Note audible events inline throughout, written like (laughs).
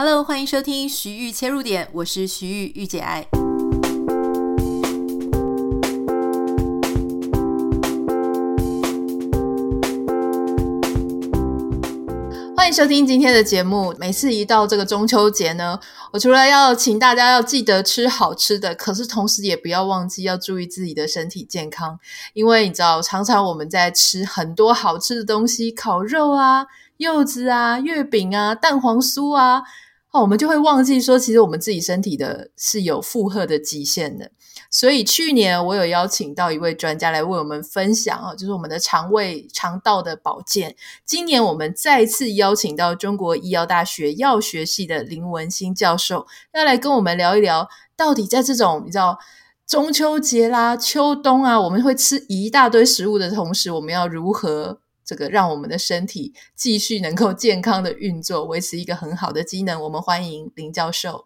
Hello，欢迎收听徐玉切入点，我是徐玉御姐爱。欢迎收听今天的节目。每次一到这个中秋节呢，我除了要请大家要记得吃好吃的，可是同时也不要忘记要注意自己的身体健康，因为你知道，常常我们在吃很多好吃的东西，烤肉啊、柚子啊、月饼啊、蛋黄酥啊。哦，我们就会忘记说，其实我们自己身体的是有负荷的极限的。所以去年我有邀请到一位专家来为我们分享啊，就是我们的肠胃肠道的保健。今年我们再次邀请到中国医药大学药学系的林文欣教授，要来跟我们聊一聊，到底在这种你知道中秋节啦、秋冬啊，我们会吃一大堆食物的同时，我们要如何？这个让我们的身体继续能够健康的运作，维持一个很好的机能。我们欢迎林教授。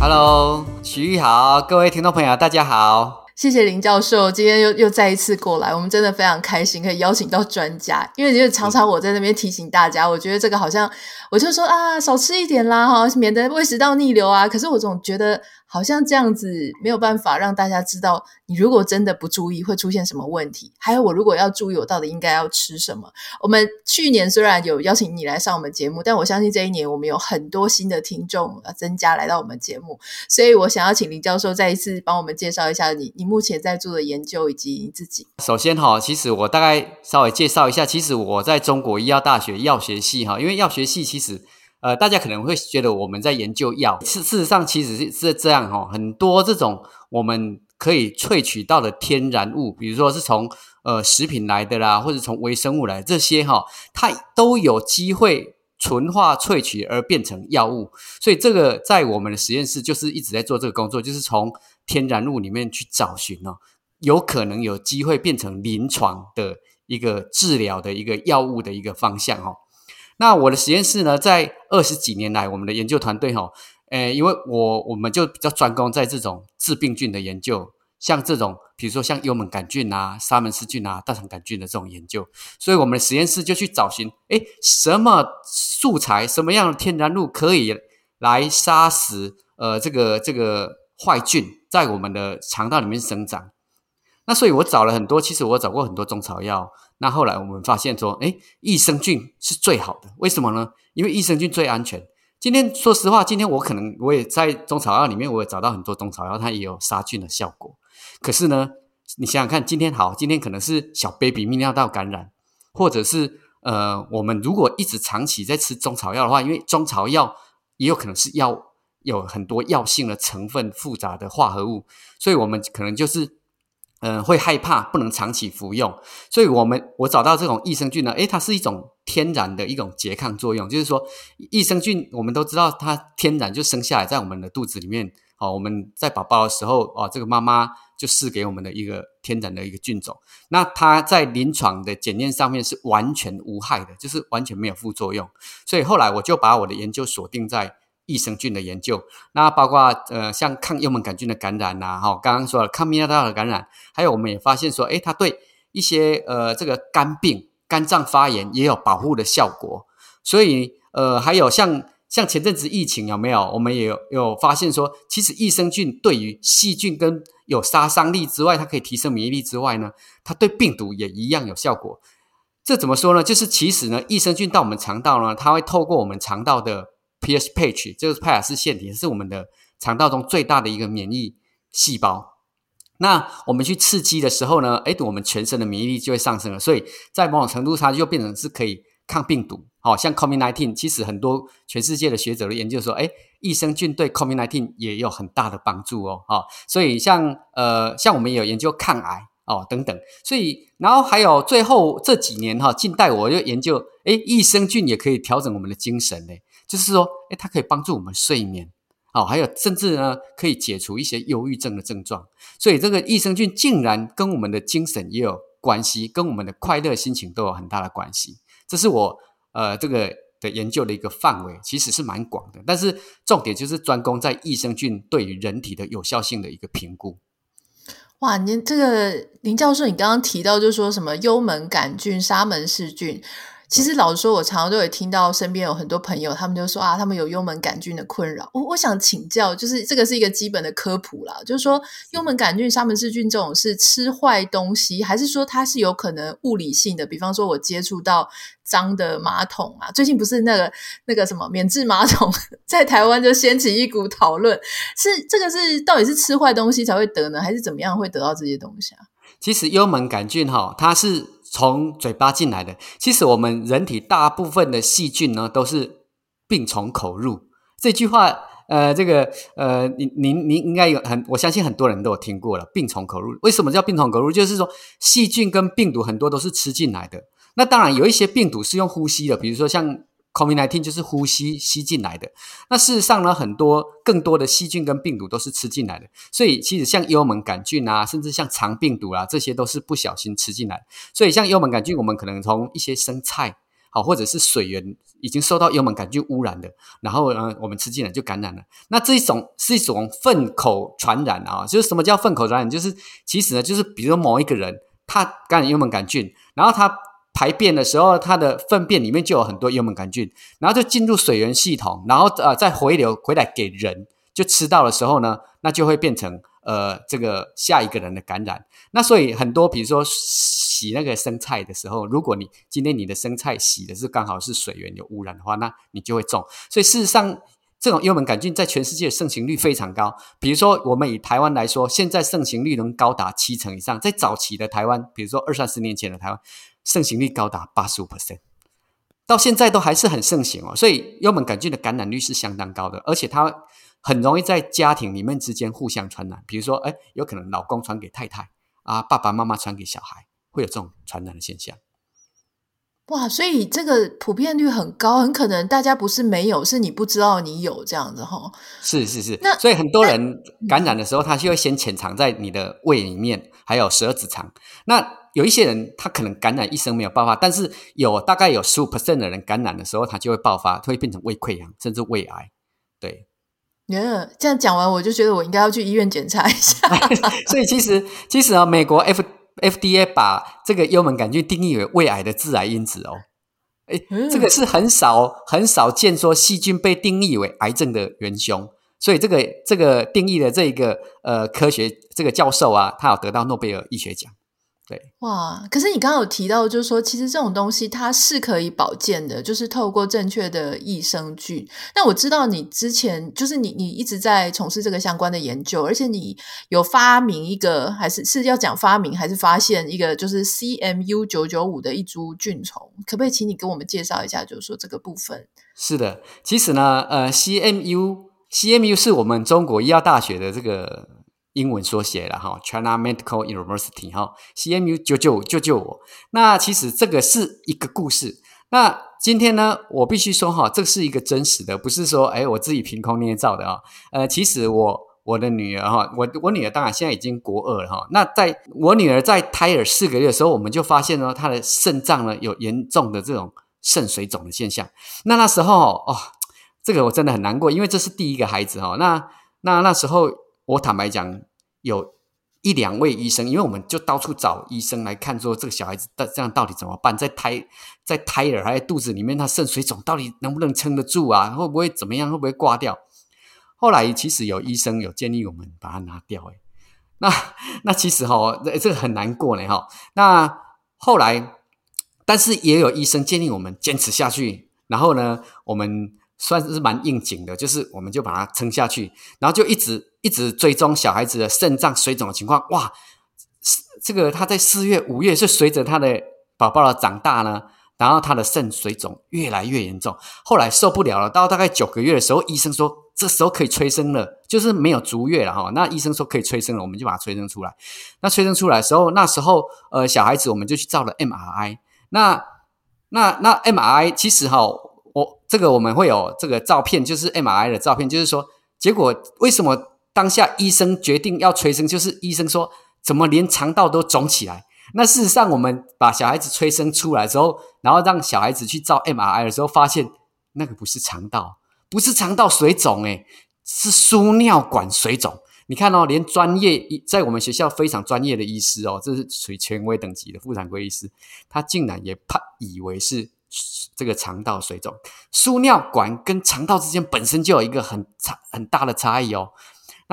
Hello，徐玉好，各位听众朋友，大家好。谢谢林教授，今天又又再一次过来，我们真的非常开心可以邀请到专家，因为就常常我在那边提醒大家，我觉得这个好像我就说啊，少吃一点啦，哈，免得胃食道逆流啊。可是我总觉得。好像这样子没有办法让大家知道，你如果真的不注意会出现什么问题。还有，我如果要注意，我到底应该要吃什么？我们去年虽然有邀请你来上我们节目，但我相信这一年我们有很多新的听众增加来到我们节目，所以我想要请林教授再一次帮我们介绍一下你你目前在做的研究以及你自己。首先哈，其实我大概稍微介绍一下，其实我在中国医药大学药学系哈，因为药学系其实。呃，大家可能会觉得我们在研究药，事事实上其实是是这样哈、哦，很多这种我们可以萃取到的天然物，比如说是从呃食品来的啦，或者从微生物来这些哈、哦，它都有机会纯化萃取而变成药物。所以这个在我们的实验室就是一直在做这个工作，就是从天然物里面去找寻哦，有可能有机会变成临床的一个治疗的一个药物的一个方向、哦。那我的实验室呢，在二十几年来，我们的研究团队哈，诶，因为我我们就比较专攻在这种致病菌的研究，像这种，比如说像幽门杆菌啊、沙门氏菌啊、大肠杆菌的这种研究，所以我们的实验室就去找寻，诶，什么素材、什么样的天然物可以来杀死呃这个这个坏菌在我们的肠道里面生长。那所以我找了很多，其实我找过很多中草药。那后来我们发现说，诶，益生菌是最好的。为什么呢？因为益生菌最安全。今天说实话，今天我可能我也在中草药里面，我也找到很多中草药，它也有杀菌的效果。可是呢，你想想看，今天好，今天可能是小 baby 泌尿道感染，或者是呃，我们如果一直长期在吃中草药的话，因为中草药也有可能是药有很多药性的成分、复杂的化合物，所以我们可能就是。嗯，会害怕，不能长期服用，所以我们我找到这种益生菌呢，诶，它是一种天然的一种拮抗作用，就是说益生菌我们都知道它天然就生下来在我们的肚子里面，哦，我们在宝宝的时候，哦，这个妈妈就赐给我们的一个天然的一个菌种，那它在临床的检验上面是完全无害的，就是完全没有副作用，所以后来我就把我的研究锁定在。益生菌的研究，那包括呃像抗幽门杆菌的感染呐，哈，刚刚说了抗泌尿道的感染，还有我们也发现说，诶，它对一些呃这个肝病、肝脏发炎也有保护的效果。所以呃还有像像前阵子疫情有没有？我们也有有发现说，其实益生菌对于细菌跟有杀伤力之外，它可以提升免疫力之外呢，它对病毒也一样有效果。这怎么说呢？就是其实呢，益生菌到我们肠道呢，它会透过我们肠道的。Ph-page 这个派尔斯腺体是我们的肠道中最大的一个免疫细胞。那我们去刺激的时候呢，诶，我们全身的免疫力就会上升了。所以在某种程度上，就变成是可以抗病毒。哦像 COVID-19，其实很多全世界的学者的研究说，诶，益生菌对 COVID-19 也有很大的帮助哦。哦，所以像呃，像我们也有研究抗癌哦等等。所以，然后还有最后这几年哈，近代我又研究，诶，益生菌也可以调整我们的精神呢。就是说，诶，它可以帮助我们睡眠，哦，还有甚至呢，可以解除一些忧郁症的症状。所以，这个益生菌竟然跟我们的精神也有关系，跟我们的快乐心情都有很大的关系。这是我呃这个的研究的一个范围，其实是蛮广的。但是重点就是专攻在益生菌对于人体的有效性的一个评估。哇，您这个林教授，你刚刚提到就是说什么幽门杆菌、沙门氏菌。其实老实说，我常常都有听到身边有很多朋友，他们就说啊，他们有幽门杆菌的困扰。我我想请教，就是这个是一个基本的科普啦，就是说幽门杆菌、沙门氏菌这种是吃坏东西，还是说它是有可能物理性的？比方说我接触到脏的马桶啊，最近不是那个那个什么免治马桶 (laughs) 在台湾就掀起一股讨论，是这个是到底是吃坏东西才会得呢，还是怎么样会得到这些东西啊？其实幽门杆菌哈，它是。从嘴巴进来的，其实我们人体大部分的细菌呢，都是病从口入。这句话，呃，这个，呃，您您您应该有很，我相信很多人都有听过了。病从口入，为什么叫病从口入？就是说，细菌跟病毒很多都是吃进来的。那当然有一些病毒是用呼吸的，比如说像。COVID-19 就是呼吸吸进来的。那事实上呢，很多更多的细菌跟病毒都是吃进来的。所以其实像幽门杆菌啊，甚至像肠病毒啊，这些都是不小心吃进来。所以像幽门杆菌，我们可能从一些生菜，好或者是水源已经受到幽门杆菌污染的，然后呢，我们吃进来就感染了。那这一种是一种粪口传染啊，就是什么叫粪口传染？就是其实呢，就是比如说某一个人他感染幽门杆菌，然后他。排便的时候，它的粪便里面就有很多幽门杆菌，然后就进入水源系统，然后呃再回流回来给人，就吃到的时候呢，那就会变成呃这个下一个人的感染。那所以很多比如说洗那个生菜的时候，如果你今天你的生菜洗的是刚好是水源有污染的话，那你就会中。所以事实上，这种幽门杆菌在全世界的盛行率非常高。比如说我们以台湾来说，现在盛行率能高达七成以上。在早期的台湾，比如说二三十年前的台湾。盛行率高达八十五 percent，到现在都还是很盛行哦。所以幽门杆菌的感染率是相当高的，而且它很容易在家庭里面之间互相传染。比如说，哎，有可能老公传给太太啊，爸爸妈妈传给小孩，会有这种传染的现象。哇，所以这个普遍率很高，很可能大家不是没有，是你不知道你有这样子哈。是是是，那所以很多人感染的时候，他就会先潜藏在你的胃里面，还有十二指肠。那有一些人，他可能感染一生没有爆发，但是有大概有十五 percent 的人感染的时候，他就会爆发，会变成胃溃疡，甚至胃癌。对，嗯，这样讲完，我就觉得我应该要去医院检查一下。(laughs) 所以其实，其实啊，美国 F FDA 把这个幽门杆菌定义为胃癌的致癌因子哦。诶，嗯，这个是很少很少见说细菌被定义为癌症的元凶，所以这个这个定义的这个呃科学这个教授啊，他有得到诺贝尔医学奖。对，哇！可是你刚刚有提到，就是说，其实这种东西它是可以保健的，就是透过正确的益生菌。那我知道你之前就是你，你一直在从事这个相关的研究，而且你有发明一个，还是是要讲发明还是发现一个，就是 CMU 九九五的一株菌虫，可不可以请你跟我们介绍一下，就是说这个部分？是的，其实呢，呃，CMU CMU 是我们中国医药大学的这个。英文缩写了哈，China Medical University 哈，CMU 九九五救救我。那其实这个是一个故事。那今天呢，我必须说哈，这是一个真实的，不是说哎我自己凭空捏造的啊。呃，其实我我的女儿哈，我我女儿当然现在已经国二了哈。那在我女儿在胎儿四个月的时候，我们就发现呢，她的肾脏呢有严重的这种肾水肿的现象。那那时候哦，这个我真的很难过，因为这是第一个孩子哈。那那那时候。我坦白讲，有一两位医生，因为我们就到处找医生来看，说这个小孩子的这样到底怎么办？在胎在胎儿还在肚子里面，他肾水肿到底能不能撑得住啊？会不会怎么样？会不会挂掉？后来其实有医生有建议我们把它拿掉，诶那那其实哈，这个很难过呢哈。那后来，但是也有医生建议我们坚持下去，然后呢，我们。算是蛮应景的，就是我们就把它撑下去，然后就一直一直追踪小孩子的肾脏水肿的情况。哇，这个他在四月、五月是随着他的宝宝的长大呢，然后他的肾水肿越来越严重，后来受不了了，到大概九个月的时候，医生说这时候可以催生了，就是没有足月了哈。那医生说可以催生了，我们就把它催生出来。那催生出来的时候，那时候呃小孩子我们就去照了 MRI。那那那 MRI 其实哈。我这个我们会有这个照片，就是 MRI 的照片，就是说，结果为什么当下医生决定要催生，就是医生说怎么连肠道都肿起来？那事实上，我们把小孩子催生出来之后，然后让小孩子去照 MRI 的时候，发现那个不是肠道，不是肠道水肿，诶，是输尿管水肿。你看哦，连专业在我们学校非常专业的医师哦，这是属于权威等级的妇产科医师，他竟然也怕以为是这个肠道水肿。输尿管跟肠道之间本身就有一个很差很大的差异哦。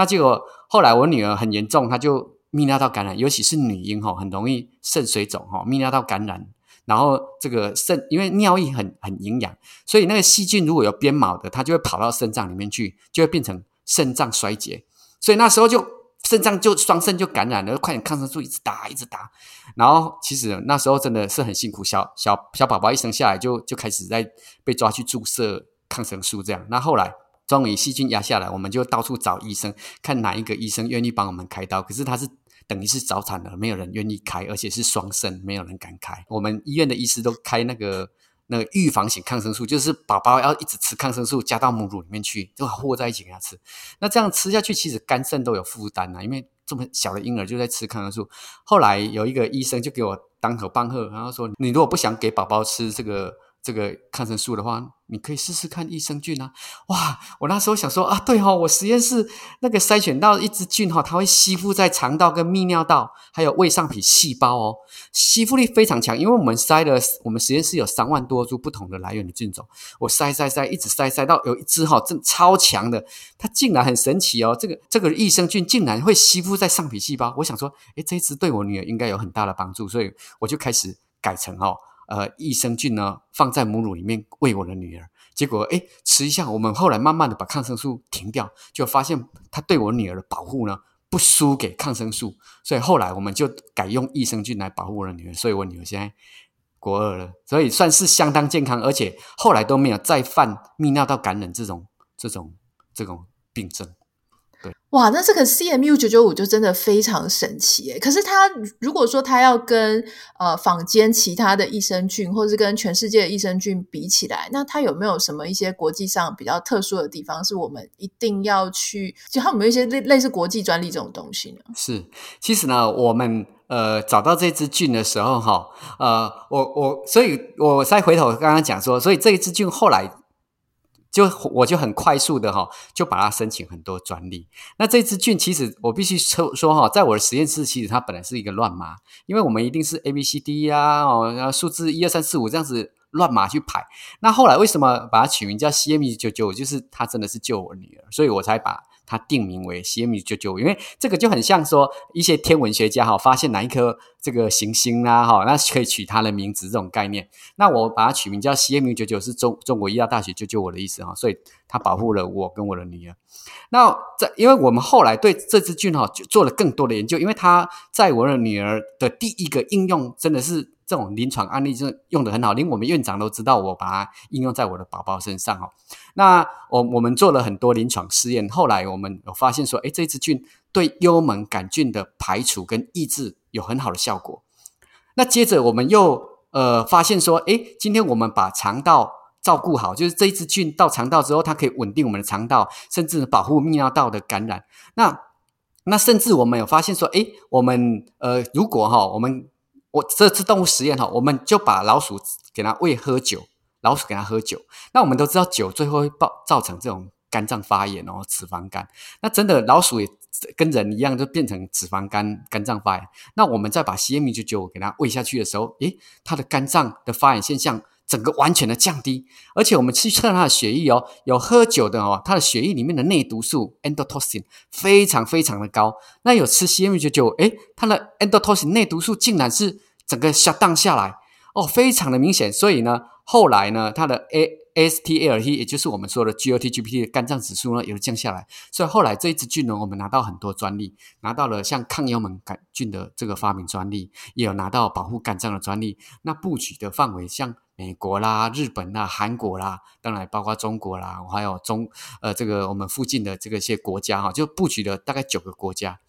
那结果后来我女儿很严重，她就泌尿道感染，尤其是女婴哈，很容易肾水肿哈，泌尿道感染。然后这个肾因为尿液很很营养，所以那个细菌如果有鞭毛的，它就会跑到肾脏里面去，就会变成肾脏衰竭。所以那时候就肾脏就双肾就感染了，快点抗生素一直打一直打。然后其实那时候真的是很辛苦，小小小宝宝一生下来就就开始在被抓去注射抗生素这样。那后来终于细菌压下来，我们就到处找医生，看哪一个医生愿意帮我们开刀。可是他是。等于是早产了，没有人愿意开，而且是双肾，没有人敢开。我们医院的医师都开那个那个预防型抗生素，就是宝宝要一直吃抗生素，加到母乳里面去，就和在一起给他吃。那这样吃下去，其实肝肾都有负担啊，因为这么小的婴儿就在吃抗生素。后来有一个医生就给我当头棒喝，然后说：“你如果不想给宝宝吃这个。”这个抗生素的话，你可以试试看益生菌啊！哇，我那时候想说啊，对哦，我实验室那个筛选到一支菌哈，它会吸附在肠道跟泌尿道，还有胃上皮细胞哦，吸附力非常强。因为我们筛了，我们实验室有三万多株不同的来源的菌种，我筛筛筛，一直筛筛到有一支哈，真超强的，它竟然很神奇哦，这个这个益生菌竟然会吸附在上皮细胞。我想说，诶，这一支对我女儿应该有很大的帮助，所以我就开始改成哦。呃，益生菌呢，放在母乳里面喂我的女儿，结果诶，吃一下，我们后来慢慢的把抗生素停掉，就发现它对我女儿的保护呢，不输给抗生素，所以后来我们就改用益生菌来保护我的女儿，所以我女儿现在国二了，所以算是相当健康，而且后来都没有再犯泌尿道感染这种这种这种病症。哇，那这个 CMU 九九五就真的非常神奇诶。可是它如果说它要跟呃坊间其他的益生菌，或是跟全世界的益生菌比起来，那它有没有什么一些国际上比较特殊的地方，是我们一定要去？就它有没有一些类类似国际专利这种东西呢？是，其实呢，我们呃找到这支菌的时候，哈，呃，我我所以我再回头刚刚讲说，所以这一支菌后来。就我就很快速的哈，就把它申请很多专利。那这支菌其实我必须说说哈，在我的实验室，其实它本来是一个乱码，因为我们一定是 A B C D 呀哦，数字一二三四五这样子乱码去排。那后来为什么把它取名叫 C M E 九九？就是它真的是救我女儿，所以我才把。它定名为 CM 九九，因为这个就很像说一些天文学家哈发现哪一颗这个行星啦哈，那可以取它的名字这种概念。那我把它取名叫 CM 九九，是中中国医药大学救救我的意思哈，所以它保护了我跟我的女儿。那在因为我们后来对这支菌哈做了更多的研究，因为它在我的女儿的第一个应用真的是。这种临床案例是用得很好，连我们院长都知道我把它应用在我的宝宝身上哦。那我我们做了很多临床试验，后来我们有发现说，诶，这支菌对幽门杆菌的排除跟抑制有很好的效果。那接着我们又呃发现说，诶，今天我们把肠道照顾好，就是这一支菌到肠道之后，它可以稳定我们的肠道，甚至保护泌尿道的感染。那那甚至我们有发现说，诶，我们呃如果哈我们我这次动物实验哈，我们就把老鼠给它喂喝酒，老鼠给它喝酒。那我们都知道酒最后会爆造成这种肝脏发炎哦，脂肪肝。那真的老鼠也跟人一样，就变成脂肪肝、肝脏发炎。那我们再把 CMU995 给它喂下去的时候，诶，它的肝脏的发炎现象整个完全的降低。而且我们去测它的血液哦，有喝酒的哦，它的血液里面的内毒素 endotoxin 非常非常的高。那有吃 CMU995，诶，它的 endotoxin 内毒素竟然是整个 shut down 下来哦，非常的明显。所以呢，后来呢，它的 A S T A L T，也就是我们说的 GOT-GPT 的肝脏指数呢，也降下来。所以后来这一支菌呢，我们拿到很多专利，拿到了像抗幽门杆菌的这个发明专利，也有拿到保护肝脏的专利。那布局的范围像美国啦、日本啦、韩国啦，当然包括中国啦，还有中呃这个我们附近的这个些国家哈，就布局了大概九个国家。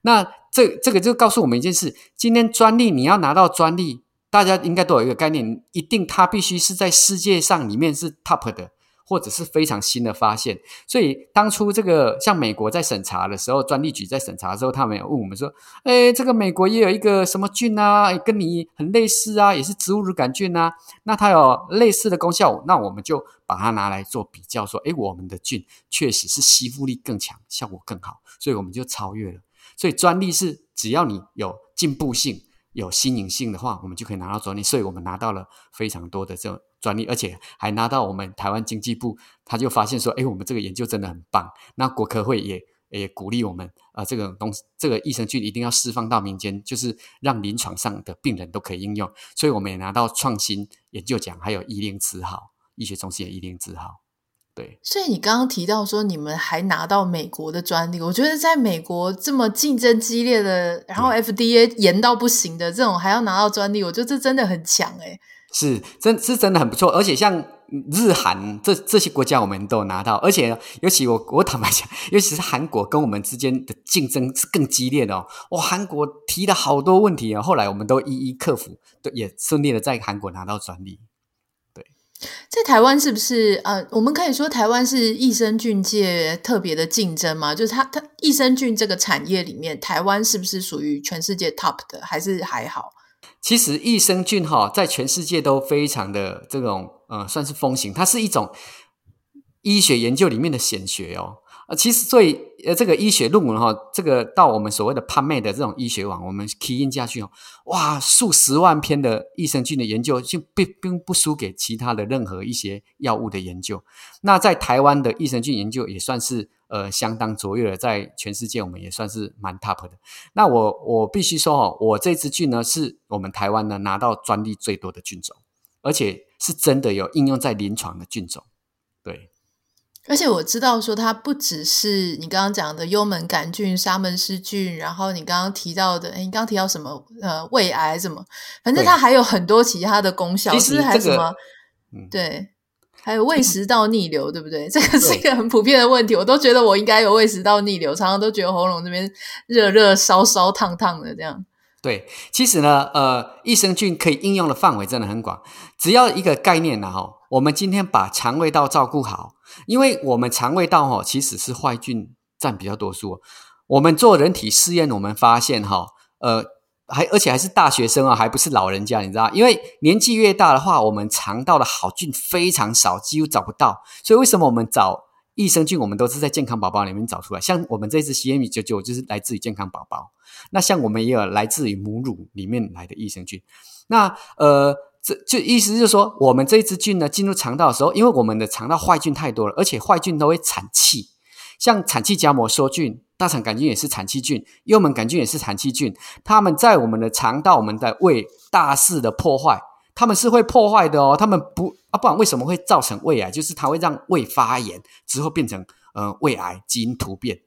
那这这个就告诉我们一件事：今天专利你要拿到专利，大家应该都有一个概念，一定它必须是在世界上里面是 top 的，或者是非常新的发现。所以当初这个像美国在审查的时候，专利局在审查的时候，他们有问我们说：“哎，这个美国也有一个什么菌啊，跟你很类似啊，也是植物乳杆菌啊，那它有类似的功效，那我们就把它拿来做比较，说：哎，我们的菌确实是吸附力更强，效果更好，所以我们就超越了。所以专利是只要你有进步性。”有新颖性的话，我们就可以拿到专利，所以我们拿到了非常多的这种专利，而且还拿到我们台湾经济部，他就发现说，哎，我们这个研究真的很棒。那国科会也也鼓励我们，啊、这个东，这个益生菌一定要释放到民间，就是让临床上的病人都可以应用。所以我们也拿到创新研究奖，还有医令字号，医学中心的医令字号。对，所以你刚刚提到说你们还拿到美国的专利，我觉得在美国这么竞争激烈的，然后 FDA 严到不行的这种还要拿到专利，我觉得这真的很强诶。是真，是真的很不错。而且像日韩这这些国家，我们都有拿到。而且尤其我我坦白讲，尤其是韩国跟我们之间的竞争是更激烈的哦。哇，韩国提了好多问题啊，后来我们都一一克服，对也顺利的在韩国拿到专利。在台湾是不是呃，我们可以说台湾是益生菌界特别的竞争吗？就是它它益生菌这个产业里面，台湾是不是属于全世界 top 的，还是还好？其实益生菌哈，在全世界都非常的这种呃，算是风行，它是一种医学研究里面的显学哦。呃，其实最呃，这个医学论文哈，这个到我们所谓的拍卖的这种医学网，我们 key in 下去哦，哇，数十万篇的益生菌的研究，就并并不输给其他的任何一些药物的研究。那在台湾的益生菌研究也算是呃相当卓越的，在全世界我们也算是蛮 top 的。那我我必须说哦，我这支菌呢，是我们台湾呢拿到专利最多的菌种，而且是真的有应用在临床的菌种，而且我知道说它不只是你刚刚讲的幽门杆菌、沙门氏菌，然后你刚刚提到的，诶你刚刚提到什么？呃，胃癌什么？反正它还有很多其他的功效，其实还有什么？嗯、对，还有胃食道逆流，对不对？这个是一个很普遍的问题，我都觉得我应该有胃食道逆流，常常都觉得喉咙这边热热、烧烧、烫烫的这样。对，其实呢，呃，益生菌可以应用的范围真的很广，只要一个概念呢，哈，我们今天把肠胃道照顾好。因为我们肠胃道哈，其实是坏菌占比较多数。我们做人体试验，我们发现哈，呃，还而且还是大学生啊，还不是老人家，你知道？因为年纪越大的话，我们肠道的好菌非常少，几乎找不到。所以为什么我们找益生菌，我们都是在健康宝宝里面找出来？像我们这支 CM99 就是来自于健康宝宝。那像我们也有来自于母乳里面来的益生菌。那呃。这就意思就是说，我们这一支菌呢，进入肠道的时候，因为我们的肠道坏菌太多了，而且坏菌都会产气，像产气荚膜梭菌、大肠杆菌也是产气菌，幽门杆菌也是产气菌。它们在我们的肠道、我们的胃大肆的破坏，它们是会破坏的哦。它们不啊，不然为什么会造成胃癌？就是它会让胃发炎之后变成呃胃癌基因突变。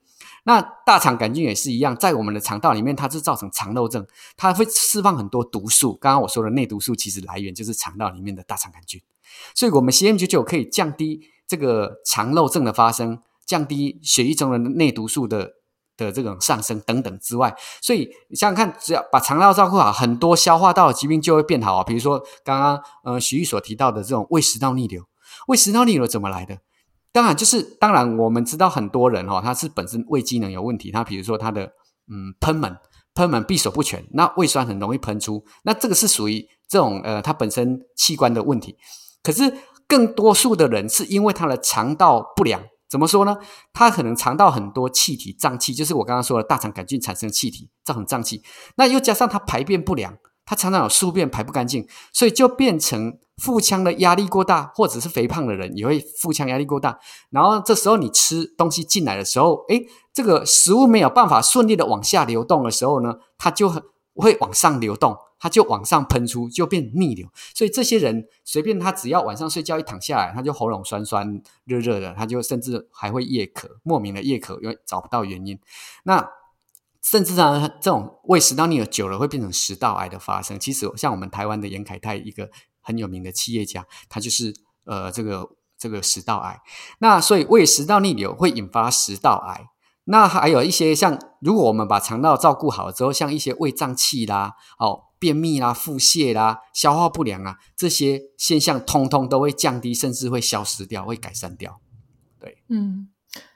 那大肠杆菌也是一样，在我们的肠道里面，它是造成肠漏症，它会释放很多毒素。刚刚我说的内毒素，其实来源就是肠道里面的大肠杆菌。所以，我们 CM99 可以降低这个肠漏症的发生，降低血液中的内毒素的的这种上升等等之外，所以你想想看，只要把肠道照顾好，很多消化道的疾病就会变好啊。比如说刚刚呃徐玉所提到的这种胃食道逆流，胃食道逆流怎么来的？当然，就是当然，我们知道很多人哈、哦，他是本身胃机能有问题，他比如说他的嗯喷门喷门闭锁不全，那胃酸很容易喷出，那这个是属于这种呃他本身器官的问题。可是更多数的人是因为他的肠道不良，怎么说呢？他可能肠道很多气体胀气，就是我刚刚说的大肠杆菌产生气体造成胀气，那又加上他排便不良，他常常有宿便排不干净，所以就变成。腹腔的压力过大，或者是肥胖的人也会腹腔压力过大。然后这时候你吃东西进来的时候，诶，这个食物没有办法顺利的往下流动的时候呢，它就会往上流动，它就往上喷出，就变逆流。所以这些人随便他只要晚上睡觉一躺下来，他就喉咙酸酸热热的，他就甚至还会夜咳，莫名的夜咳，因为找不到原因。那甚至呢，这种胃食道逆流久了会变成食道癌的发生。其实像我们台湾的严凯泰一个。很有名的企业家，他就是呃这个这个食道癌。那所以胃食道逆流会引发食道癌。那还有一些像，如果我们把肠道照顾好之后，像一些胃胀气啦、哦便秘啦、腹泻啦、消化不良啊这些现象，通通都会降低，甚至会消失掉，会改善掉。对，嗯。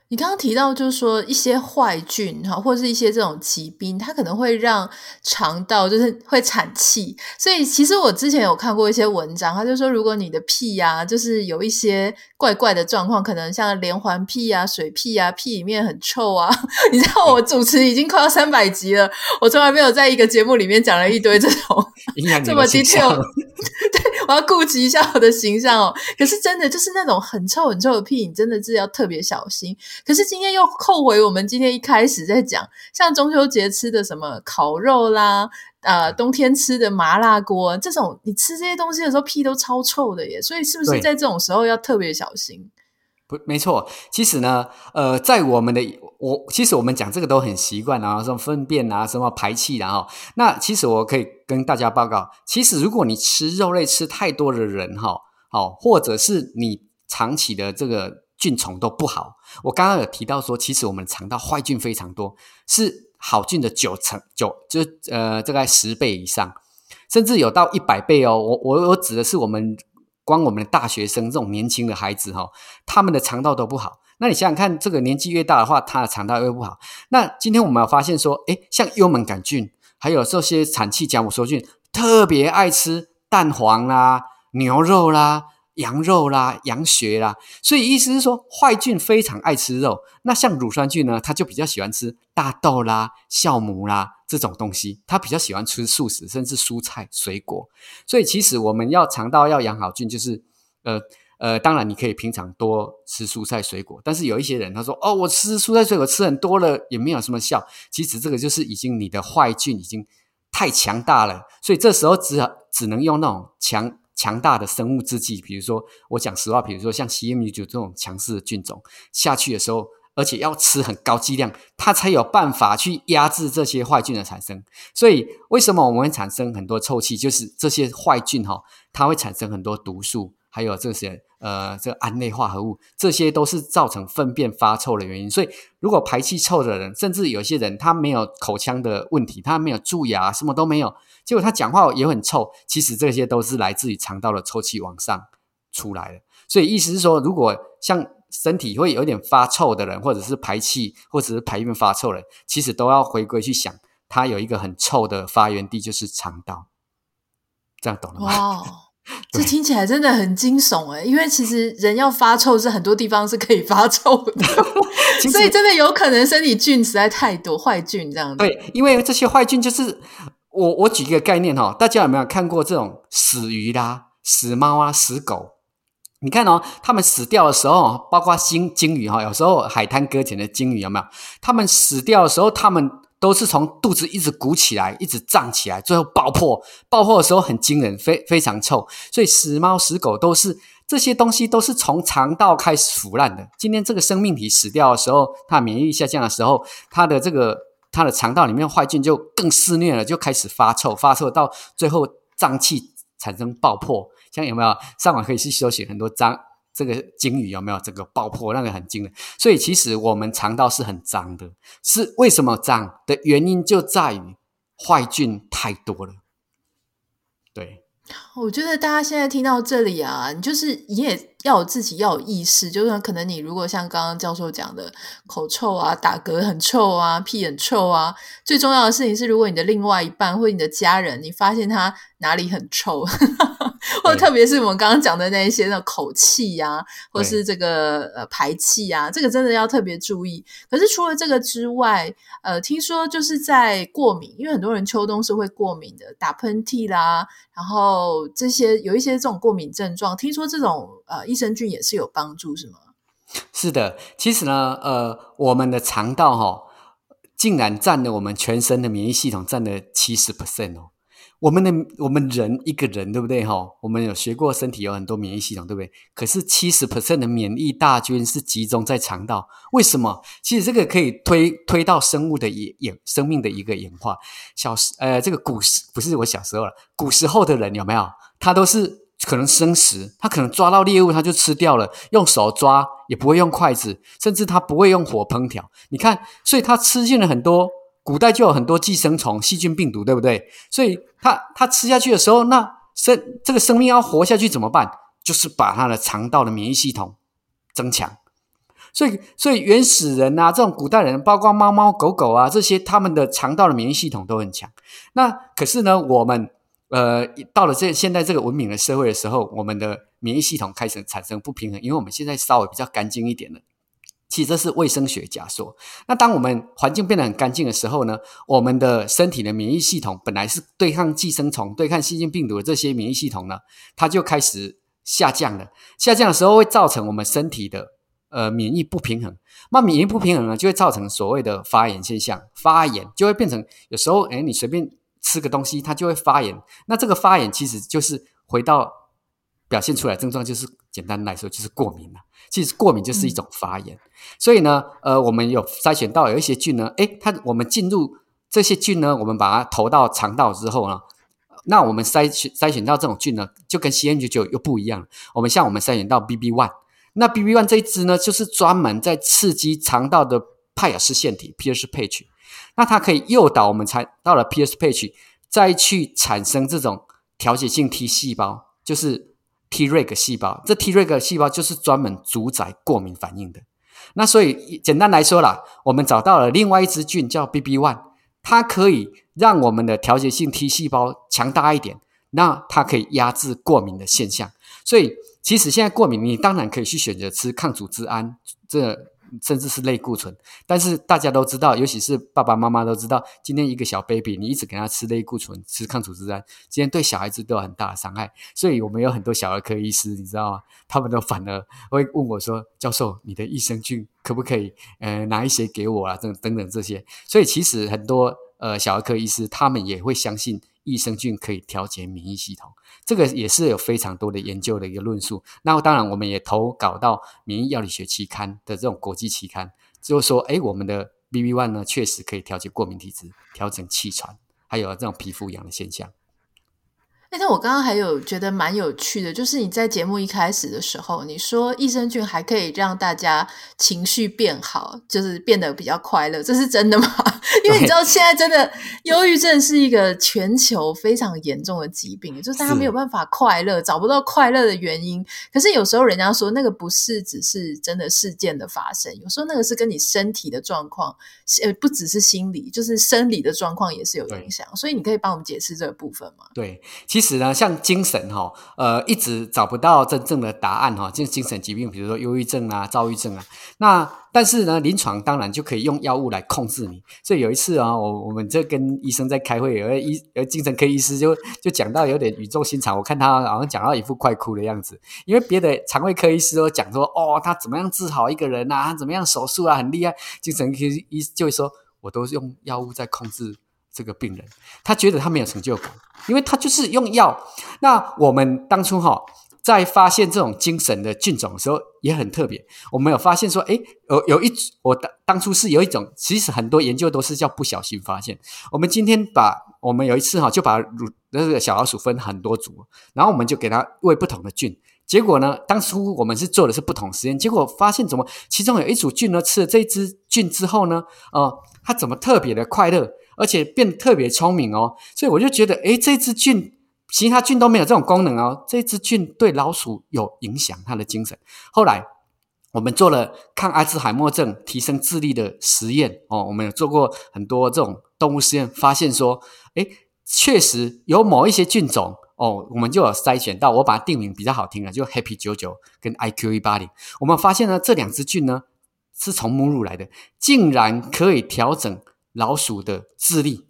你刚刚提到，就是说一些坏菌哈，或者是一些这种疾病，它可能会让肠道就是会产气。所以其实我之前有看过一些文章，他就说，如果你的屁呀、啊，就是有一些怪怪的状况，可能像连环屁啊、水屁啊、屁里面很臭啊。(laughs) 你知道我主持已经快要三百集了，我从来没有在一个节目里面讲了一堆这种这么 detail。对，我要顾及一下我的形象哦。可是真的就是那种很臭很臭的屁，你真的是要特别小心。可是今天又后悔我们今天一开始在讲，像中秋节吃的什么烤肉啦，呃，冬天吃的麻辣锅这种，你吃这些东西的时候屁都超臭的耶。所以是不是在这种时候要特别小心？不，没错。其实呢，呃，在我们的我，其实我们讲这个都很习惯啊，什么粪便啊，什么排气然后，那其实我可以跟大家报告，其实如果你吃肉类吃太多的人哈，好，或者是你长期的这个。菌虫都不好。我刚刚有提到说，其实我们肠道坏菌非常多，是好菌的九成九，就呃大概十倍以上，甚至有到一百倍哦。我我我指的是我们光我们的大学生这种年轻的孩子哈、哦，他们的肠道都不好。那你想想看，这个年纪越大的话，他的肠道越不好。那今天我们有发现说，诶，像幽门杆菌，还有这些产气荚膜梭菌，特别爱吃蛋黄啦、牛肉啦。羊肉啦，羊血啦，所以意思是说，坏菌非常爱吃肉。那像乳酸菌呢，它就比较喜欢吃大豆啦、酵母啦这种东西，它比较喜欢吃素食，甚至蔬菜、水果。所以其实我们要肠道要养好菌，就是呃呃，当然你可以平常多吃蔬菜水果，但是有一些人他说哦，我吃蔬菜水果吃很多了，也没有什么效。其实这个就是已经你的坏菌已经太强大了，所以这时候只只能用那种强。强大的生物制剂，比如说我讲实话，比如说像 CMU 九这种强势的菌种下去的时候，而且要吃很高剂量，它才有办法去压制这些坏菌的产生。所以为什么我们会产生很多臭气？就是这些坏菌哈，它会产生很多毒素。还有这些呃，这胺类化合物，这些都是造成粪便发臭的原因。所以，如果排气臭的人，甚至有些人他没有口腔的问题，他没有蛀牙，什么都没有，结果他讲话也很臭。其实这些都是来自于肠道的臭气往上出来的。所以，意思是说，如果像身体会有点发臭的人，或者是排气或者是排便发臭的人，其实都要回归去想，他有一个很臭的发源地就是肠道。这样懂了吗？这听起来真的很惊悚哎，因为其实人要发臭是很多地方是可以发臭的，所以真的有可能身体菌实在太多，坏菌这样子。对，因为这些坏菌就是我我举一个概念哈，大家有没有看过这种死鱼啦、死猫啊、死狗？你看哦，他们死掉的时候，包括鲸鲸鱼哈，有时候海滩搁浅的鲸鱼有没有？他们死掉的时候，他们。都是从肚子一直鼓起来，一直胀起来，最后爆破。爆破的时候很惊人，非非常臭。所以死猫死狗都是这些东西，都是从肠道开始腐烂的。今天这个生命体死掉的时候，它免疫力下降的时候，它的这个它的肠道里面坏菌就更肆虐了，就开始发臭，发臭到最后胀气产生爆破。像有没有上网可以去搜寻很多脏。这个鲸鱼有没有这个爆破？那个很惊人。所以其实我们肠道是很脏的，是为什么脏的原因就在于坏菌太多了。对，我觉得大家现在听到这里啊，你就是你也要有自己要有意识，就是可能你如果像刚刚教授讲的口臭啊、打嗝很臭啊、屁很臭啊，最重要的事情是，如果你的另外一半或你的家人，你发现他哪里很臭。或者特别是我们刚刚讲的那一些那口气呀、啊，或是这个呃排气啊，这个真的要特别注意。可是除了这个之外，呃，听说就是在过敏，因为很多人秋冬是会过敏的，打喷嚏啦，然后这些有一些这种过敏症状，听说这种呃益生菌也是有帮助，是吗？是的，其实呢，呃，我们的肠道哈、竟然占了我们全身的免疫系统占了七十 percent 哦。我们的我们人一个人对不对哈？我们有学过身体有很多免疫系统对不对？可是七十 percent 的免疫大军是集中在肠道，为什么？其实这个可以推推到生物的演演生命的一个演化。小时呃，这个古时不是我小时候了，古时候的人有没有？他都是可能生食，他可能抓到猎物他就吃掉了，用手抓也不会用筷子，甚至他不会用火烹调。你看，所以他吃进了很多。古代就有很多寄生虫、细菌、病毒，对不对？所以它它吃下去的时候，那生这个生命要活下去怎么办？就是把它的肠道的免疫系统增强。所以，所以原始人啊，这种古代人，包括猫猫狗狗啊，这些他们的肠道的免疫系统都很强。那可是呢，我们呃到了这现在这个文明的社会的时候，我们的免疫系统开始产生不平衡，因为我们现在稍微比较干净一点了。其实这是卫生学假说。那当我们环境变得很干净的时候呢，我们的身体的免疫系统本来是对抗寄生虫、对抗细菌、病毒的这些免疫系统呢，它就开始下降了。下降的时候会造成我们身体的呃免疫不平衡。那免疫不平衡呢，就会造成所谓的发炎现象。发炎就会变成有时候，诶，你随便吃个东西，它就会发炎。那这个发炎其实就是回到表现出来症状，就是简单来说就是过敏了。其实过敏就是一种发炎，嗯、所以呢，呃，我们有筛选到有一些菌呢，诶，它我们进入这些菌呢，我们把它投到肠道之后呢，那我们筛选筛选到这种菌呢，就跟 CN99 又不一样。我们像我们筛选到 BB one，那 BB one 这一支呢，就是专门在刺激肠道的派尔斯腺体 Pierce page，那它可以诱导我们才到了 P S page，再去产生这种调节性 T 细胞，就是。Treg 细胞，这 Treg 细胞就是专门主宰过敏反应的。那所以简单来说啦，我们找到了另外一支菌叫 BB one，它可以让我们的调节性 T 细胞强大一点，那它可以压制过敏的现象。所以其实现在过敏，你当然可以去选择吃抗组织胺这。甚至是类固醇，但是大家都知道，尤其是爸爸妈妈都知道，今天一个小 baby，你一直给他吃类固醇、吃抗组织胺，今天对小孩子都有很大的伤害。所以我们有很多小儿科医师，你知道吗？他们都反而会问我说：“教授，你的益生菌可不可以呃拿一些给我啊？”等等等这些。所以其实很多呃小儿科医师，他们也会相信益生菌可以调节免疫系统。这个也是有非常多的研究的一个论述。那当然，我们也投稿到《免疫药理学期刊》的这种国际期刊，就是说，哎，我们的 BB One 呢，确实可以调节过敏体质，调整气喘，还有这种皮肤痒的现象。但是我刚刚还有觉得蛮有趣的，就是你在节目一开始的时候，你说益生菌还可以让大家情绪变好，就是变得比较快乐，这是真的吗？(laughs) 因为你知道现在真的忧郁症是一个全球非常严重的疾病，就是大家没有办法快乐，找不到快乐的原因。可是有时候人家说那个不是只是真的事件的发生，有时候那个是跟你身体的状况，呃，不只是心理，就是生理的状况也是有影响。所以你可以帮我们解释这个部分吗？对。其实呢，像精神哈，呃，一直找不到真正的答案哈，就是精神疾病，比如说忧郁症啊、躁郁症啊。那但是呢，临床当然就可以用药物来控制你。所以有一次啊，我我们这跟医生在开会，有个医有精神科医师就就讲到有点语重心长，我看他好像讲到一副快哭的样子，因为别的肠胃科医师都讲说，哦，他怎么样治好一个人啊，他怎么样手术啊，很厉害。精神科医就会说，我都是用药物在控制。这个病人，他觉得他没有成就感，因为他就是用药。那我们当初哈，在发现这种精神的菌种的时候，也很特别。我们有发现说，诶，有有一，我当当初是有一种，其实很多研究都是叫不小心发现。我们今天把，我们有一次哈，就把乳那个小老鼠分很多组，然后我们就给它喂不同的菌。结果呢，当初我们是做的是不同实验，结果发现怎么，其中有一组菌呢，吃了这只菌之后呢，呃，它怎么特别的快乐？而且变得特别聪明哦，所以我就觉得，诶，这只菌，其他菌都没有这种功能哦，这只菌对老鼠有影响，它的精神。后来我们做了抗阿兹海默症、提升智力的实验哦，我们有做过很多这种动物实验，发现说，诶，确实有某一些菌种哦，我们就有筛选到，我把它定名比较好听的，就 Happy 九九跟 IQ 一八零。我们发现呢，这两只菌呢是从母乳来的，竟然可以调整。老鼠的智力，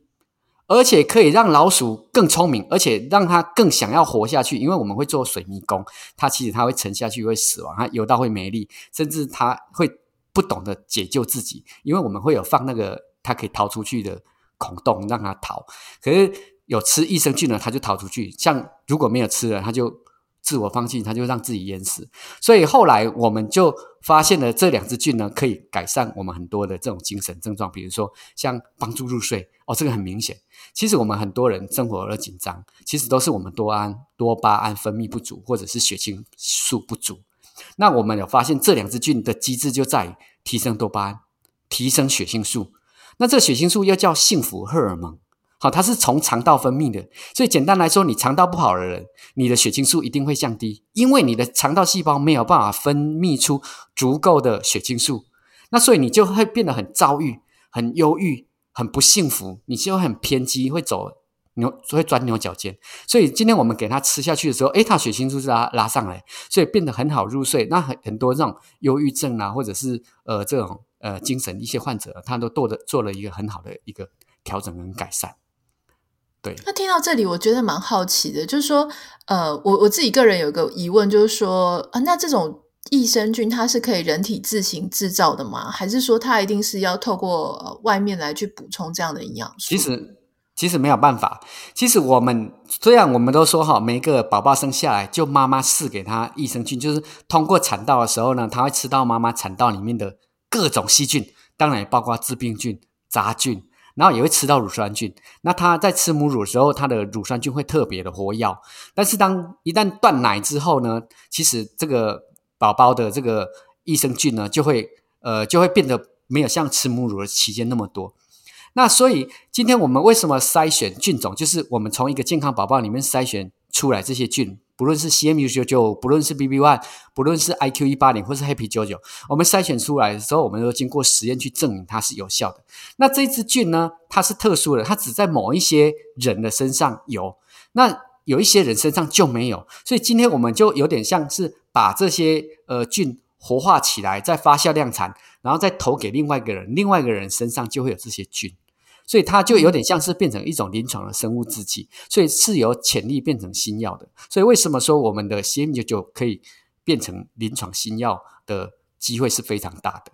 而且可以让老鼠更聪明，而且让它更想要活下去。因为我们会做水迷宫，它其实它会沉下去，会死亡，它游到会没力，甚至它会不懂得解救自己。因为我们会有放那个它可以逃出去的孔洞，让它逃。可是有吃益生菌呢，它就逃出去。像如果没有吃了，它就。自我放弃，他就让自己淹死。所以后来我们就发现了这两支菌呢，可以改善我们很多的这种精神症状，比如说像帮助入睡哦，这个很明显。其实我们很多人生活而紧张，其实都是我们多胺、多巴胺分泌不足，或者是血清素不足。那我们有发现这两支菌的机制就在于提升多巴胺、提升血清素。那这血清素又叫幸福荷尔蒙，好，它是从肠道分泌的。所以简单来说，你肠道不好的人，你的血清素一定会降低，因为你的肠道细胞没有办法分泌出足够的血清素，那所以你就会变得很躁郁、很忧郁、很不幸福，你就会很偏激，会走牛，会钻牛角尖。所以今天我们给他吃下去的时候，诶，他血清素是拉拉上来，所以变得很好入睡。那很很多这种忧郁症啊，或者是呃这种。呃，精神一些患者，他都做的做了一个很好的一个调整跟改善。对，那听到这里，我觉得蛮好奇的，就是说，呃，我我自己个人有个疑问，就是说，啊，那这种益生菌它是可以人体自行制造的吗？还是说它一定是要透过外面来去补充这样的营养素？其实其实没有办法。其实我们虽然我们都说哈，每一个宝宝生下来就妈妈试给他益生菌，就是通过产道的时候呢，他会吃到妈妈产道里面的。各种细菌，当然也包括致病菌、杂菌，然后也会吃到乳酸菌。那他在吃母乳的时候，他的乳酸菌会特别的活跃。但是当一旦断奶之后呢，其实这个宝宝的这个益生菌呢，就会呃就会变得没有像吃母乳的期间那么多。那所以今天我们为什么筛选菌种，就是我们从一个健康宝宝里面筛选出来这些菌。不论是 CMU 九九，不论是 BB One，不论是 IQ 一八零，或是 Happy 九九，我们筛选出来的时候，我们都经过实验去证明它是有效的。那这支菌呢，它是特殊的，它只在某一些人的身上有，那有一些人身上就没有。所以今天我们就有点像是把这些呃菌活化起来，再发酵量产，然后再投给另外一个人，另外一个人身上就会有这些菌。所以它就有点像是变成一种临床的生物制剂，所以是由潜力变成新药的。所以为什么说我们的 CM99 可以变成临床新药的机会是非常大的？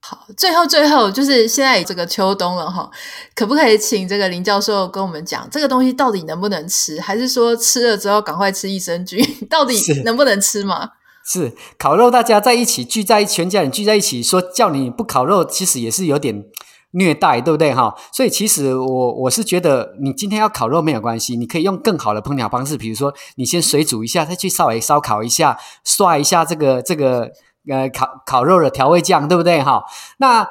好，最后最后就是现在这个秋冬了哈，可不可以请这个林教授跟我们讲这个东西到底能不能吃？还是说吃了之后赶快吃益生菌？(laughs) 到底能不能吃吗？是，烤肉，大家在一起聚在一，全家人聚在一起说叫你不烤肉，其实也是有点。虐待对不对哈？所以其实我我是觉得，你今天要烤肉没有关系，你可以用更好的烹调方式，比如说你先水煮一下，再去稍微烧烤一下，刷一下这个这个呃烤烤肉的调味酱，对不对哈？那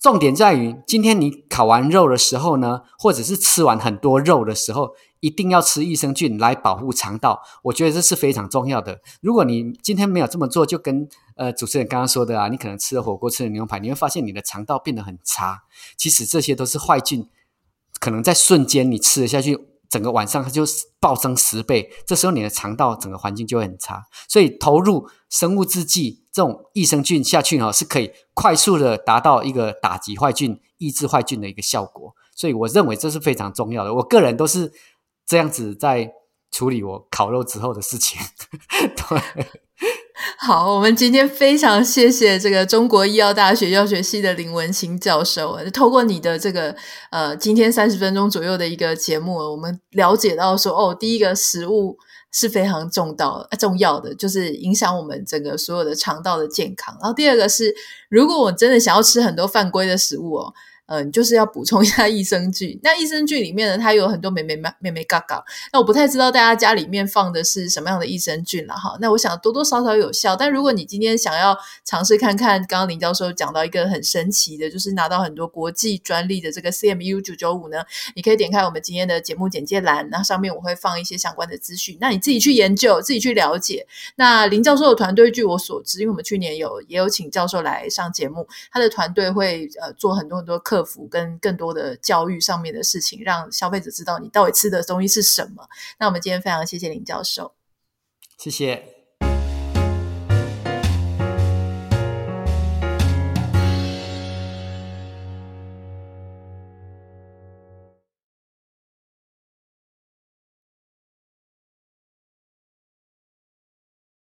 重点在于，今天你烤完肉的时候呢，或者是吃完很多肉的时候。一定要吃益生菌来保护肠道，我觉得这是非常重要的。如果你今天没有这么做，就跟呃主持人刚刚说的啊，你可能吃了火锅，吃了牛排，你会发现你的肠道变得很差。其实这些都是坏菌，可能在瞬间你吃了下去，整个晚上它就暴增十倍。这时候你的肠道整个环境就会很差。所以投入生物制剂这种益生菌下去哈，是可以快速的达到一个打击坏菌、抑制坏菌的一个效果。所以我认为这是非常重要的。我个人都是。这样子在处理我烤肉之后的事情，(laughs) 对。好，我们今天非常谢谢这个中国医药大学药学系的林文清教授，透过你的这个呃，今天三十分钟左右的一个节目，我们了解到说，哦，第一个食物是非常重要重要的，就是影响我们整个所有的肠道的健康。然后第二个是，如果我真的想要吃很多犯规的食物哦。嗯、就是要补充一下 (laughs) 益生菌。那益生菌里面呢，它有很多眉眉眉眉角角。那我不太知道大家家里面放的是什么样的益生菌了哈。那我想多多少少有效。但如果你今天想要尝试看看，刚刚林教授讲到一个很神奇的，就是拿到很多国际专利的这个 CMU 九九五呢，你可以点开我们今天的节目简介栏，那上面我会放一些相关的资讯。那你自己去研究，自己去了解。那林教授的团队，据我所知，因为我们去年有也有请教授来上节目，他的团队会呃做很多很多课。客服跟更多的教育上面的事情，让消费者知道你到底吃的东西是什么。那我们今天非常谢谢林教授，谢谢。